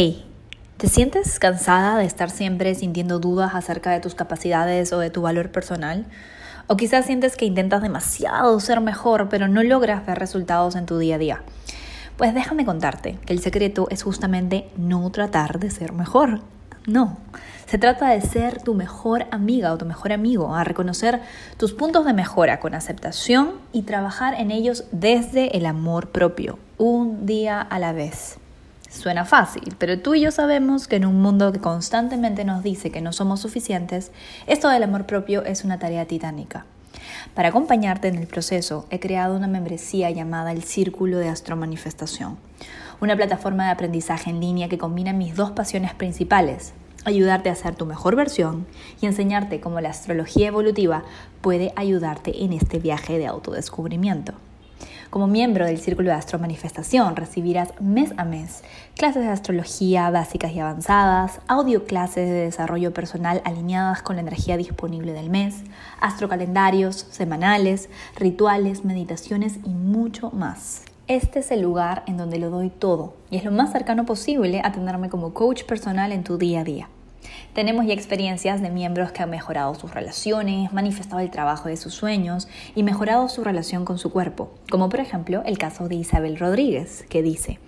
Hey, ¿te sientes cansada de estar siempre sintiendo dudas acerca de tus capacidades o de tu valor personal? O quizás sientes que intentas demasiado ser mejor, pero no logras ver resultados en tu día a día. Pues déjame contarte que el secreto es justamente no tratar de ser mejor. No, se trata de ser tu mejor amiga o tu mejor amigo, a reconocer tus puntos de mejora con aceptación y trabajar en ellos desde el amor propio, un día a la vez. Suena fácil, pero tú y yo sabemos que en un mundo que constantemente nos dice que no somos suficientes, esto del amor propio es una tarea titánica. Para acompañarte en el proceso, he creado una membresía llamada el Círculo de Astromanifestación, una plataforma de aprendizaje en línea que combina mis dos pasiones principales, ayudarte a ser tu mejor versión y enseñarte cómo la astrología evolutiva puede ayudarte en este viaje de autodescubrimiento. Como miembro del Círculo de Astro Manifestación recibirás mes a mes clases de astrología básicas y avanzadas, audio clases de desarrollo personal alineadas con la energía disponible del mes, astrocalendarios semanales, rituales, meditaciones y mucho más. Este es el lugar en donde lo doy todo y es lo más cercano posible a tenerme como coach personal en tu día a día. Tenemos ya experiencias de miembros que han mejorado sus relaciones, manifestado el trabajo de sus sueños y mejorado su relación con su cuerpo, como por ejemplo el caso de Isabel Rodríguez, que dice,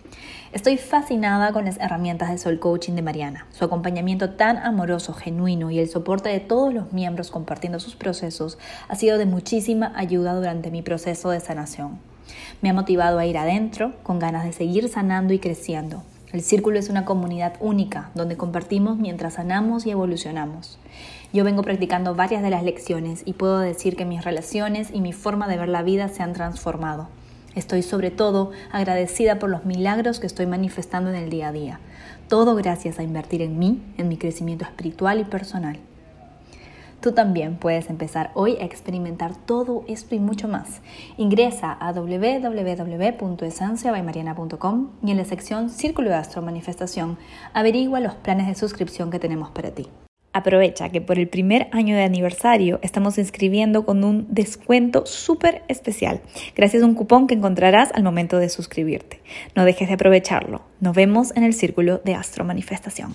Estoy fascinada con las herramientas de Soul Coaching de Mariana, su acompañamiento tan amoroso, genuino y el soporte de todos los miembros compartiendo sus procesos ha sido de muchísima ayuda durante mi proceso de sanación. Me ha motivado a ir adentro con ganas de seguir sanando y creciendo, el círculo es una comunidad única donde compartimos mientras sanamos y evolucionamos. Yo vengo practicando varias de las lecciones y puedo decir que mis relaciones y mi forma de ver la vida se han transformado. Estoy sobre todo agradecida por los milagros que estoy manifestando en el día a día. Todo gracias a invertir en mí, en mi crecimiento espiritual y personal. Tú también puedes empezar hoy a experimentar todo esto y mucho más. Ingresa a www.esenciabaymariana.com y en la sección Círculo de Astro Manifestación averigua los planes de suscripción que tenemos para ti. Aprovecha que por el primer año de aniversario estamos inscribiendo con un descuento súper especial, gracias a un cupón que encontrarás al momento de suscribirte. No dejes de aprovecharlo. Nos vemos en el Círculo de Astro Manifestación.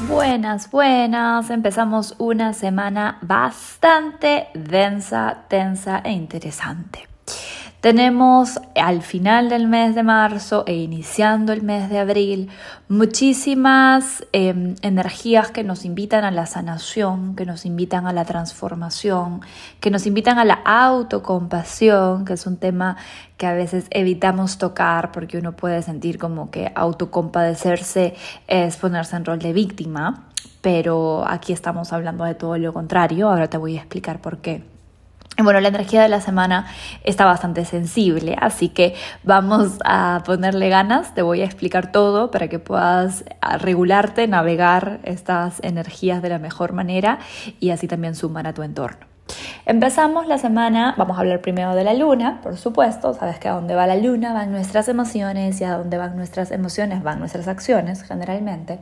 Buenas, buenas. Empezamos una semana bastante densa, tensa e interesante. Tenemos al final del mes de marzo e iniciando el mes de abril muchísimas em, energías que nos invitan a la sanación, que nos invitan a la transformación, que nos invitan a la autocompasión, que es un tema que a veces evitamos tocar porque uno puede sentir como que autocompadecerse es ponerse en rol de víctima, pero aquí estamos hablando de todo lo contrario, ahora te voy a explicar por qué. Bueno, la energía de la semana está bastante sensible, así que vamos a ponerle ganas, te voy a explicar todo para que puedas regularte, navegar estas energías de la mejor manera y así también sumar a tu entorno. Empezamos la semana, vamos a hablar primero de la luna, por supuesto, sabes que a dónde va la luna van nuestras emociones y a dónde van nuestras emociones van nuestras acciones generalmente.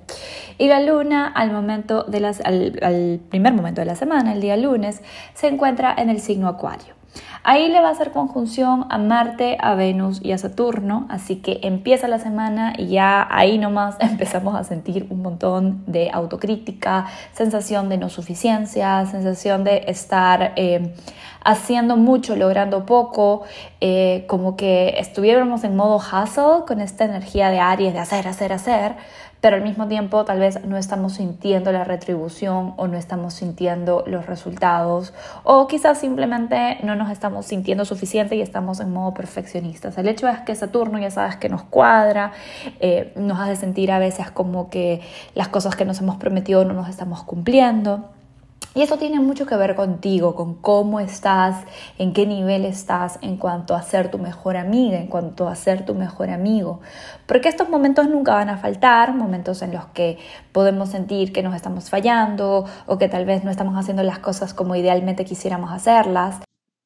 Y la luna al, momento de al primer momento de la semana, el día lunes, se encuentra en el signo acuario. Ahí le va a hacer conjunción a Marte, a Venus y a Saturno, así que empieza la semana y ya ahí nomás empezamos a sentir un montón de autocrítica, sensación de no suficiencia, sensación de estar eh, haciendo mucho, logrando poco, eh, como que estuviéramos en modo hustle con esta energía de Aries de hacer, hacer, hacer, pero al mismo tiempo tal vez no estamos sintiendo la retribución o no estamos sintiendo los resultados o quizás simplemente no nos estamos sintiendo suficiente y estamos en modo perfeccionistas. El hecho es que Saturno ya sabes que nos cuadra, eh, nos hace sentir a veces como que las cosas que nos hemos prometido no nos estamos cumpliendo. Y eso tiene mucho que ver contigo, con cómo estás, en qué nivel estás en cuanto a ser tu mejor amiga, en cuanto a ser tu mejor amigo. Porque estos momentos nunca van a faltar, momentos en los que podemos sentir que nos estamos fallando o que tal vez no estamos haciendo las cosas como idealmente quisiéramos hacerlas.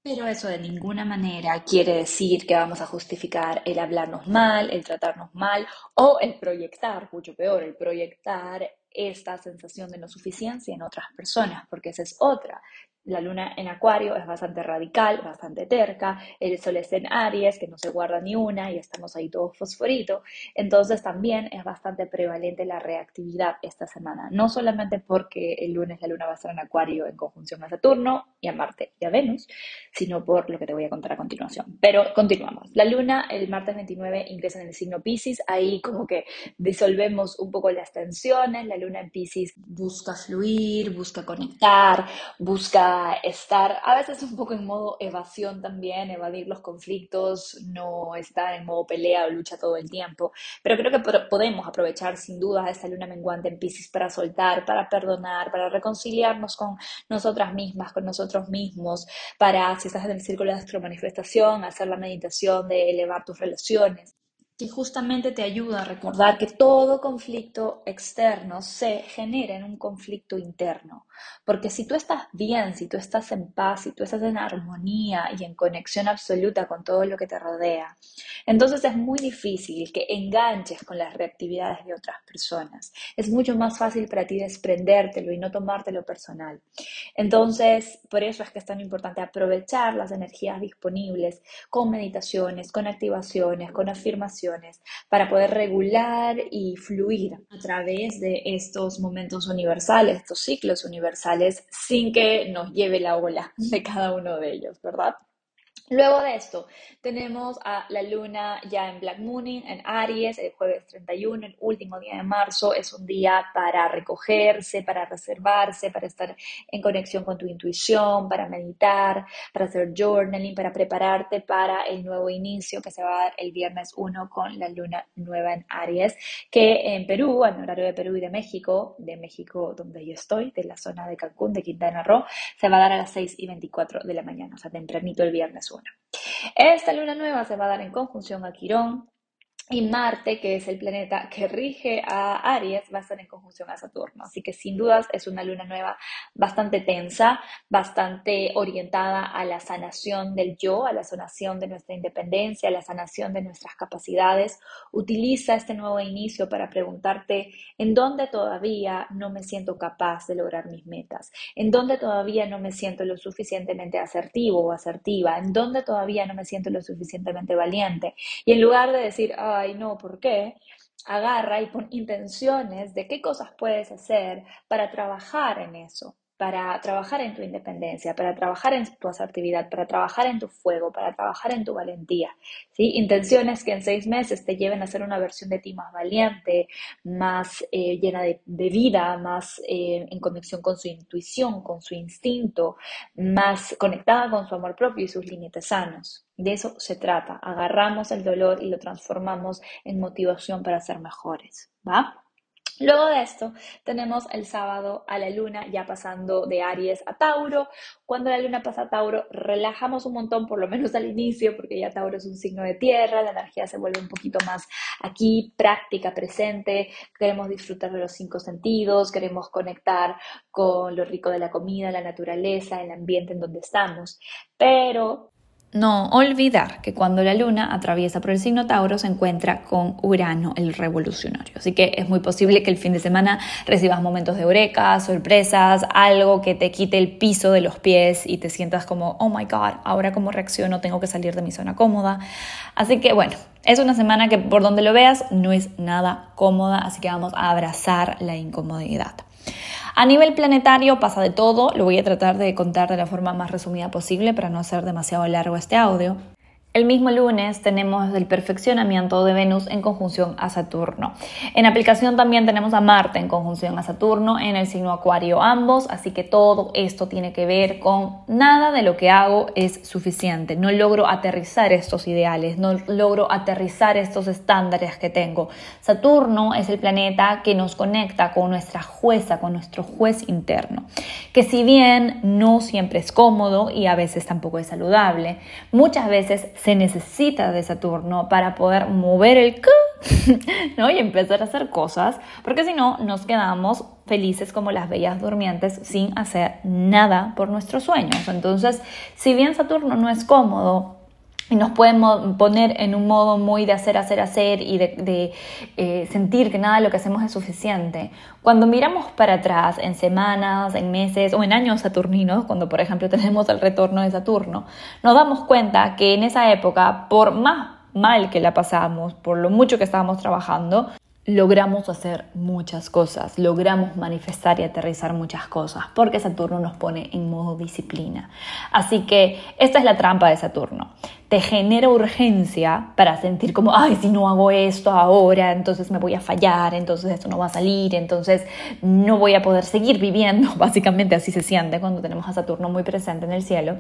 Pero eso de ninguna manera quiere decir que vamos a justificar el hablarnos mal, el tratarnos mal o el proyectar, mucho peor, el proyectar esta sensación de no suficiencia en otras personas, porque esa es otra. La luna en Acuario es bastante radical, bastante terca, el sol es en Aries, que no se guarda ni una y estamos ahí todos fosforito. Entonces también es bastante prevalente la reactividad esta semana, no solamente porque el lunes la luna va a estar en Acuario en conjunción a Saturno y a Marte y a Venus, sino por lo que te voy a contar a continuación. Pero continuamos. La luna el martes 29 ingresa en el signo Pisces, ahí como que disolvemos un poco las tensiones, la luna en Pisces busca fluir, busca conectar, busca estar a veces un poco en modo evasión también, evadir los conflictos, no estar en modo pelea o lucha todo el tiempo. Pero creo que podemos aprovechar sin duda esta luna menguante en Pisces para soltar, para perdonar, para reconciliarnos con nosotras mismas, con nosotros mismos, para, si estás en el círculo de manifestación, hacer la meditación de elevar tus relaciones que justamente te ayuda a recordar que todo conflicto externo se genera en un conflicto interno. Porque si tú estás bien, si tú estás en paz, si tú estás en armonía y en conexión absoluta con todo lo que te rodea, entonces es muy difícil que enganches con las reactividades de otras personas. Es mucho más fácil para ti desprendértelo y no tomártelo personal. Entonces, por eso es que es tan importante aprovechar las energías disponibles con meditaciones, con activaciones, con afirmaciones para poder regular y fluir a través de estos momentos universales, estos ciclos universales, sin que nos lleve la ola de cada uno de ellos, ¿verdad? Luego de esto, tenemos a la luna ya en Black Mooning, en Aries, el jueves 31, el último día de marzo. Es un día para recogerse, para reservarse, para estar en conexión con tu intuición, para meditar, para hacer journaling, para prepararte para el nuevo inicio que se va a dar el viernes 1 con la luna nueva en Aries, que en Perú, en horario de Perú y de México, de México donde yo estoy, de la zona de Cancún, de Quintana Roo, se va a dar a las 6 y 24 de la mañana, o sea, tempranito el viernes 1. Esta luna nueva se va a dar en conjunción a Quirón, y Marte, que es el planeta que rige a Aries, va a estar en conjunción a Saturno. Así que sin dudas es una luna nueva bastante tensa, bastante orientada a la sanación del yo, a la sanación de nuestra independencia, a la sanación de nuestras capacidades. Utiliza este nuevo inicio para preguntarte en dónde todavía no me siento capaz de lograr mis metas, en dónde todavía no me siento lo suficientemente asertivo o asertiva, en dónde todavía no me siento lo suficientemente valiente. Y en lugar de decir, ay, no, ¿por qué? Agarra y pon intenciones de qué cosas puedes hacer para trabajar en eso para trabajar en tu independencia, para trabajar en tu asertividad, para trabajar en tu fuego, para trabajar en tu valentía. ¿sí? Intenciones que en seis meses te lleven a ser una versión de ti más valiente, más eh, llena de, vida, más eh, en conexión con su intuición, con su instinto, más conectada con su amor propio y sus límites sanos. De eso se trata. Agarramos el dolor y lo transformamos en motivación para ser mejores. ¿Va? Luego de esto tenemos el sábado a la luna ya pasando de Aries a Tauro. Cuando la luna pasa a Tauro relajamos un montón, por lo menos al inicio, porque ya Tauro es un signo de tierra, la energía se vuelve un poquito más aquí, práctica, presente. Queremos disfrutar de los cinco sentidos, queremos conectar con lo rico de la comida, la naturaleza, el ambiente en donde estamos. Pero no olvidar que cuando la luna atraviesa por el signo Tauro se encuentra con Urano, el revolucionario. Así que es muy posible que el fin de semana recibas momentos de eureka, sorpresas, algo que te quite el piso de los pies y te sientas como, oh my god, ahora cómo reacciono, tengo que salir de mi zona cómoda. Así que bueno, es una semana que por donde lo veas no es nada cómoda, así que vamos a abrazar la incomodidad. A nivel planetario pasa de todo, lo voy a tratar de contar de la forma más resumida posible para no hacer demasiado largo este audio. El mismo lunes tenemos el perfeccionamiento de Venus en conjunción a Saturno. En aplicación también tenemos a Marte en conjunción a Saturno en el signo Acuario ambos, así que todo esto tiene que ver con nada de lo que hago es suficiente. No logro aterrizar estos ideales, no logro aterrizar estos estándares que tengo. Saturno es el planeta que nos conecta con nuestra jueza, con nuestro juez interno, que si bien no siempre es cómodo y a veces tampoco es saludable, muchas veces se necesita de Saturno para poder mover el ¿no? y empezar a hacer cosas, porque si no nos quedamos felices como las bellas durmientes sin hacer nada por nuestros sueños. Entonces, si bien Saturno no es cómodo, y nos podemos poner en un modo muy de hacer, hacer, hacer y de, eh, sentir que nada de lo que hacemos es suficiente. Cuando miramos para atrás en semanas, en meses o en años saturninos, cuando por ejemplo tenemos el retorno de Saturno, nos damos cuenta que en esa época, por más mal que la pasamos, por lo mucho que estábamos trabajando, logramos hacer muchas cosas, logramos manifestar y aterrizar muchas cosas, porque Saturno nos pone en modo disciplina. Así que esta es la trampa de Saturno. Te genera urgencia para sentir como, ay, si no hago esto ahora, entonces me voy a fallar, entonces esto no va a salir, entonces no voy a poder seguir viviendo. Básicamente así se siente cuando tenemos a Saturno muy presente en el cielo,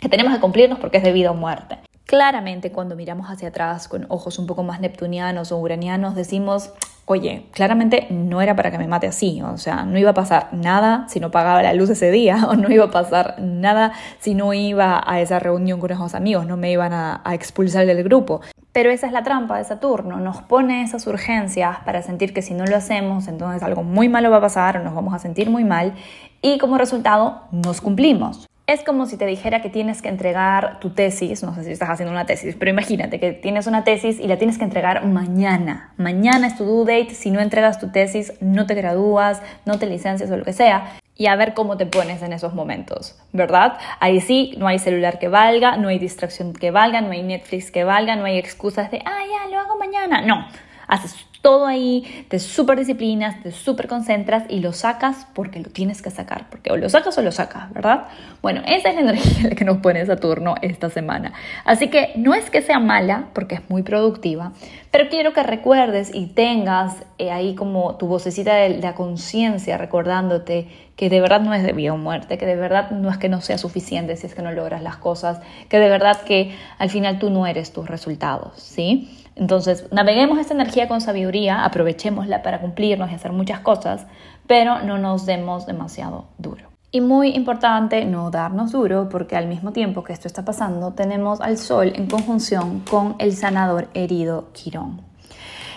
que tenemos que cumplirnos porque es de vida o muerte. Claramente cuando miramos hacia atrás con ojos un poco más neptunianos o uranianos decimos, oye, claramente no era para que me mate así, o sea, no iba a pasar nada si no pagaba la luz ese día, o no iba a pasar nada si no iba a esa reunión con esos amigos, no me iban a, a expulsar del grupo. Pero esa es la trampa de Saturno, nos pone esas urgencias para sentir que si no lo hacemos, entonces algo muy malo va a pasar, nos vamos a sentir muy mal y como resultado nos cumplimos. Es como si te dijera que tienes que entregar tu tesis, no sé si estás haciendo una tesis, pero imagínate que tienes una tesis y la tienes que entregar mañana. Mañana es tu due date, si no entregas tu tesis no te gradúas, no te licencias o lo que sea. Y a ver cómo te pones en esos momentos, ¿verdad? Ahí sí, no hay celular que valga, no hay distracción que valga, no hay Netflix que valga, no hay excusas de, ah, ya, lo hago mañana. No, haces todo ahí, te súper disciplinas, te súper concentras y lo sacas porque lo tienes que sacar, porque o lo sacas o lo sacas, ¿verdad? Bueno, esa es la energía que nos pone Saturno esta semana. Así que no es que sea mala, porque es muy productiva, pero quiero que recuerdes y tengas eh, ahí como tu vocecita de la conciencia recordándote que de verdad no es de vida o muerte, que de verdad no es que no sea suficiente si es que no logras las cosas, que de verdad que al final tú no eres tus resultados, ¿sí? Entonces, naveguemos esta energía con sabiduría, aprovechémosla para cumplirnos y hacer muchas cosas, pero no nos demos demasiado duro. Y muy importante no darnos duro porque al mismo tiempo que esto está pasando tenemos al Sol en conjunción con el sanador herido Quirón.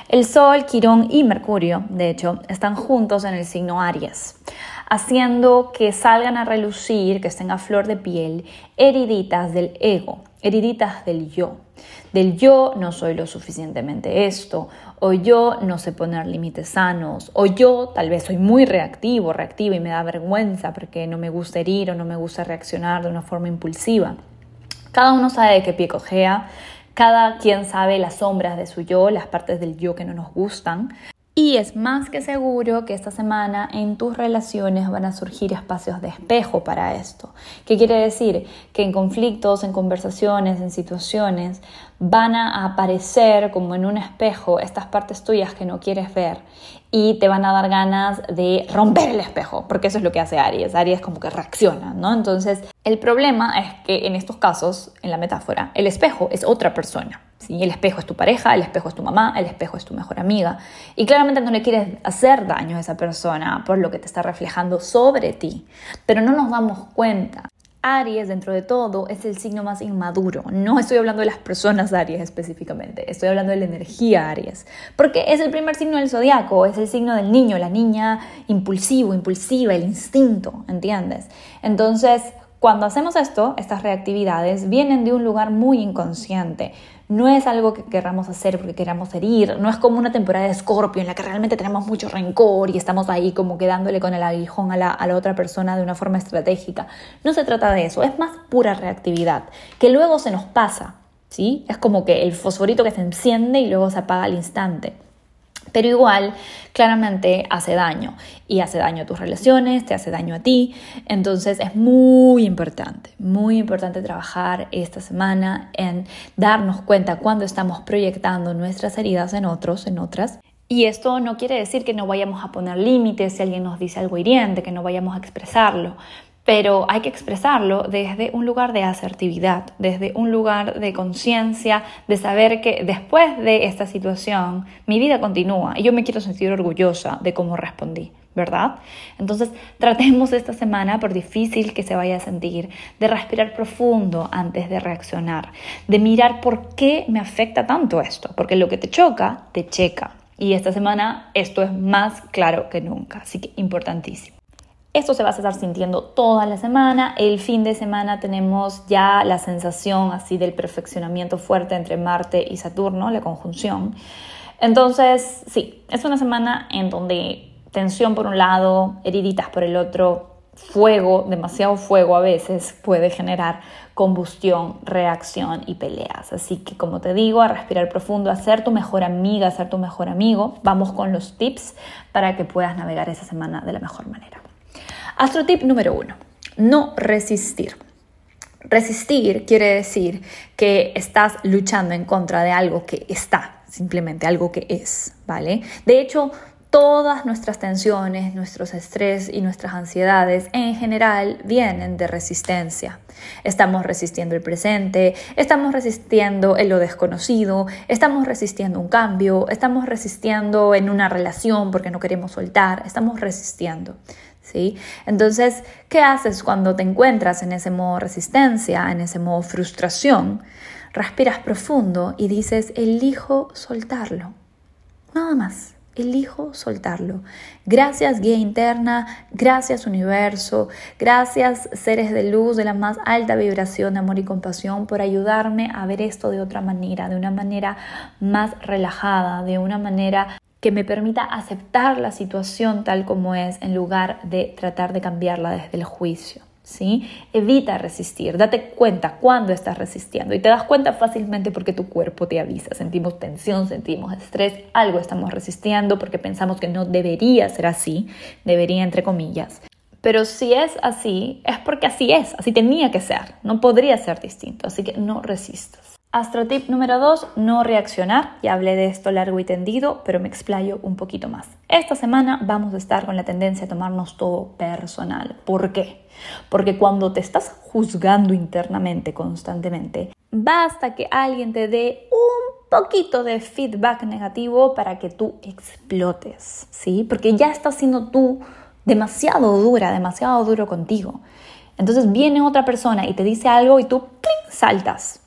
El Sol, Quirón y Mercurio, de hecho, están juntos en el signo Aries, haciendo que salgan a relucir, que estén a flor de piel, heriditas del ego, heriditas del yo del yo no soy lo suficientemente esto, o yo no sé poner límites sanos, o yo tal vez soy muy reactivo, reactiva y me da vergüenza porque no me gusta herir o no me gusta reaccionar de una forma impulsiva. Cada uno sabe de qué pie cojea, cada quien sabe las sombras de su yo, las partes del yo que no nos gustan, y es más que seguro que esta semana en tus relaciones van a surgir espacios de espejo para esto. ¿Qué quiere decir? Que en conflictos, en conversaciones, en situaciones, van a aparecer como en un espejo estas partes tuyas que no quieres ver y te van a dar ganas de romper el espejo, porque eso es lo que hace Aries. Aries como que reacciona, ¿no? Entonces, el problema es que en estos casos, en la metáfora, el espejo es otra persona. ¿Sí? El espejo es tu pareja, el espejo es tu mamá, el espejo es tu mejor amiga. Y claramente no le quieres hacer daño a esa persona por lo que te está reflejando sobre ti, pero no nos damos cuenta. Aries, dentro de todo, es el signo más inmaduro. No estoy hablando de las personas Aries específicamente, estoy hablando de la energía Aries. Porque es el primer signo del zodiaco, es el signo del niño, la niña impulsivo, impulsiva, el instinto, ¿entiendes? Entonces, cuando hacemos esto, estas reactividades vienen de un lugar muy inconsciente. No es algo que queramos hacer porque queramos herir, no es como una temporada de Escorpio en la que realmente tenemos mucho rencor y estamos ahí como quedándole con el aguijón a la, a la otra persona de una forma estratégica. No se trata de eso, es más pura reactividad, que luego se nos pasa, ¿sí? Es como que el fosforito que se enciende y luego se apaga al instante. Pero igual, claramente hace daño y hace daño a tus relaciones, te hace daño a ti. Entonces es muy importante, muy importante trabajar esta semana en darnos cuenta cuando estamos proyectando nuestras heridas en otros, en otras. Y esto no quiere decir que no vayamos a poner límites si alguien nos dice algo hiriente, que no vayamos a expresarlo, pero hay que expresarlo desde un lugar de asertividad, desde un lugar de conciencia, de saber que después de esta situación mi vida continúa y yo me quiero sentir orgullosa de cómo respondí. ¿verdad? Entonces tratemos esta semana, por difícil que se vaya a sentir, de respirar profundo antes de reaccionar, de mirar por qué me afecta tanto esto, porque lo que te choca, te checa. Y esta semana esto es más claro que nunca, así que importantísimo. Esto se va a estar sintiendo toda la semana. El fin de semana tenemos ya la sensación así del perfeccionamiento fuerte entre Marte y Saturno, la conjunción. Entonces, sí, es una semana en donde tensión por un lado, heriditas por el otro, fuego, demasiado fuego a veces puede generar combustión, reacción y peleas. Así que como te digo, a respirar profundo, a ser tu mejor amiga, a ser tu mejor amigo. Vamos con los tips para que puedas navegar esa semana de la mejor manera. Astrotip número uno, no resistir. Resistir quiere decir que estás luchando en contra de algo que está, simplemente algo que es, ¿vale? De hecho, todas nuestras tensiones, nuestros estrés y nuestras ansiedades en general vienen de resistencia. Estamos resistiendo el presente, estamos resistiendo en lo desconocido, estamos resistiendo un cambio, estamos resistiendo en una relación porque no queremos soltar, estamos resistiendo. Entonces, ¿qué haces cuando te encuentras en ese modo resistencia, en ese modo frustración? Respiras profundo y dices, elijo soltarlo. Nada más. Elijo soltarlo. Gracias guía interna, gracias universo, gracias seres de luz de la más alta vibración de amor y compasión por ayudarme a ver esto de otra manera, de una manera más relajada, de una manera que me permita aceptar la situación tal como es en lugar de tratar de cambiarla desde el juicio. ¿Sí? Evita resistir, date cuenta cuando estás resistiendo y te das cuenta fácilmente porque tu cuerpo te avisa. Sentimos tensión, sentimos estrés, algo estamos resistiendo porque pensamos que no debería ser así, debería entre comillas. Pero si es así, es porque así es, así tenía que ser, no podría ser distinto, así que no resistas. Astrotip número 2, no reaccionar. Ya hablé de esto largo y tendido, pero me explayo un poquito más. Esta semana vamos a estar con la tendencia a tomarnos todo personal. ¿Por qué? Porque cuando te estás juzgando internamente constantemente, basta que alguien te dé un poquito de feedback negativo para que tú explotes, ¿sí? Porque ya estás siendo tú demasiado dura, demasiado duro contigo. Entonces viene otra persona y te dice algo y tú saltas.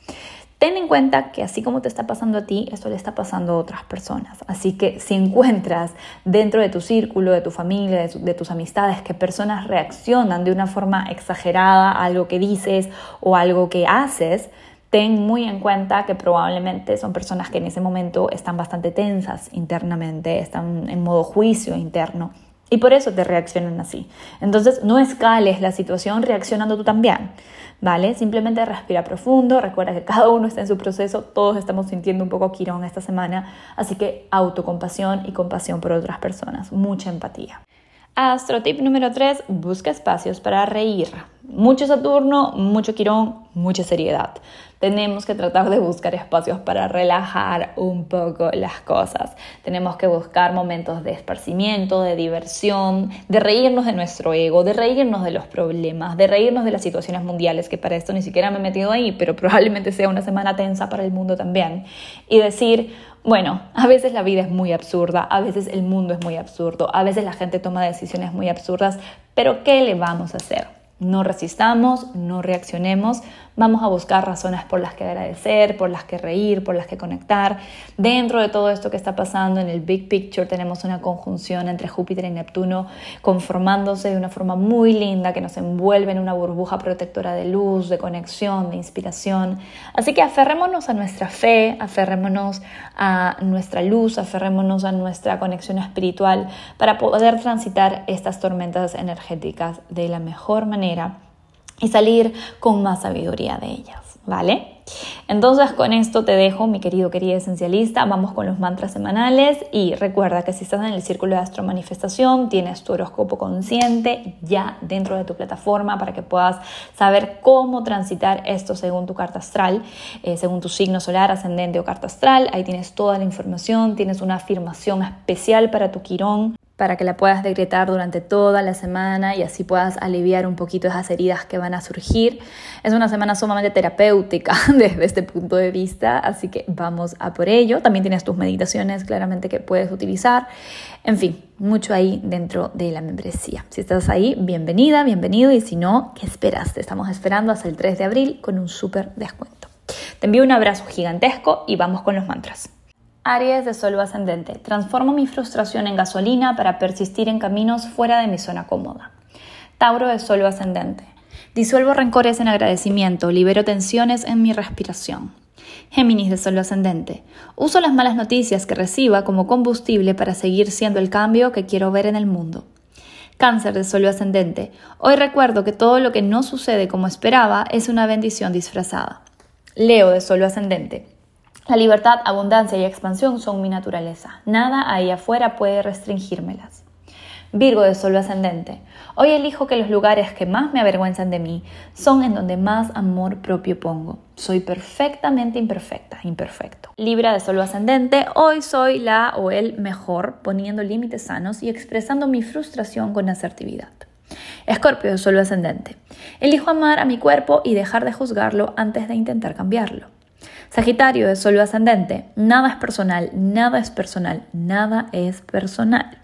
Ten en cuenta que así como te está pasando a ti, esto le está pasando a otras personas. Así que si encuentras dentro de tu círculo, de tu familia, de, tus amistades, que personas reaccionan de una forma exagerada a algo que dices o algo que haces, ten muy en cuenta que probablemente son personas que en ese momento están bastante tensas internamente, están en modo juicio interno. Y por eso te reaccionan así. Entonces, no escales la situación reaccionando tú también. ¿vale? Simplemente respira profundo, recuerda que cada uno está en su proceso, todos estamos sintiendo un poco quirón esta semana, así que autocompasión y compasión por otras personas, mucha empatía. Astro tip número 3, busca espacios para reír. Mucho Saturno, mucho Quirón, mucha seriedad. Tenemos que tratar de buscar espacios para relajar un poco las cosas. Tenemos que buscar momentos de esparcimiento, de diversión, de reírnos de nuestro ego, de reírnos de los problemas, de reírnos de las situaciones mundiales, que para esto ni siquiera me he metido ahí, pero probablemente sea una semana tensa para el mundo también. Y decir, bueno, a veces la vida es muy absurda, a veces el mundo es muy absurdo, a veces la gente toma decisiones muy absurdas, pero ¿qué le vamos a hacer? No resistamos, no reaccionemos, Vamos a buscar razones por las que agradecer, por las que reír, por las que conectar. Dentro de todo esto que está pasando en el Big Picture tenemos una conjunción entre Júpiter y Neptuno conformándose de una forma muy linda que nos envuelve en una burbuja protectora de luz, de conexión, de inspiración. Así que aferrémonos a nuestra fe, aferrémonos a nuestra luz, aferrémonos a nuestra conexión espiritual para poder transitar estas tormentas energéticas de la mejor manera y salir con más sabiduría de ellas, ¿vale? Entonces con esto te dejo, mi querido, querida esencialista, vamos con los mantras semanales y recuerda que si estás en el círculo de astro manifestación, tienes tu horóscopo consciente ya dentro de tu plataforma para que puedas saber cómo transitar esto según tu carta astral, eh, según tu signo solar, ascendente o carta astral. Ahí tienes toda la información, tienes una afirmación especial para tu quirón para que la puedas decretar durante toda la semana y así puedas aliviar un poquito esas heridas que van a surgir. Es una semana sumamente terapéutica desde este punto de vista, así que vamos a por ello. También tienes tus meditaciones claramente que puedes utilizar. En fin, mucho ahí dentro de la membresía. Si estás ahí, bienvenida, bienvenido y si no, ¿qué esperas? Te estamos esperando hasta el 3 de abril con un súper descuento. Te envío un abrazo gigantesco y vamos con los mantras. Aries de Sol ascendente. Transformo mi frustración en gasolina para persistir en caminos fuera de mi zona cómoda. Tauro de Sol ascendente. Disuelvo rencores en agradecimiento, libero tensiones en mi respiración. Géminis de Sol ascendente. Uso las malas noticias que reciba como combustible para seguir siendo el cambio que quiero ver en el mundo. Cáncer de Sol ascendente. Hoy recuerdo que todo lo que no sucede como esperaba es una bendición disfrazada. Leo de Sol ascendente. La libertad, abundancia y expansión son mi naturaleza. Nada ahí afuera puede restringírmelas. Virgo de Sol ascendente. Hoy elijo que los lugares que más me avergüenzan de mí son en donde más amor propio pongo. Soy perfectamente imperfecta, imperfecto. Libra de Sol ascendente. Hoy soy la o el mejor, poniendo límites sanos y expresando mi frustración con asertividad. Escorpio de Sol ascendente. Elijo amar a mi cuerpo y dejar de juzgarlo antes de intentar cambiarlo. Sagitario de Sol ascendente, nada es personal, nada es personal, nada es personal.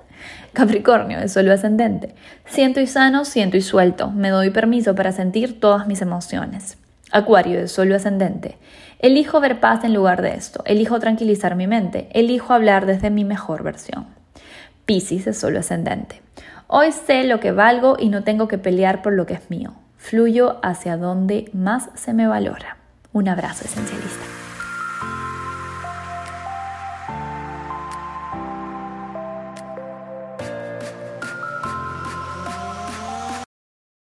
Capricornio de Sol ascendente, siento y sano, siento y suelto, me doy permiso para sentir todas mis emociones. Acuario de Sol ascendente, elijo ver paz en lugar de esto, elijo tranquilizar mi mente, elijo hablar desde mi mejor versión. Piscis de Sol ascendente, hoy sé lo que valgo y no tengo que pelear por lo que es mío, fluyo hacia donde más se me valora. Un abrazo esencialista.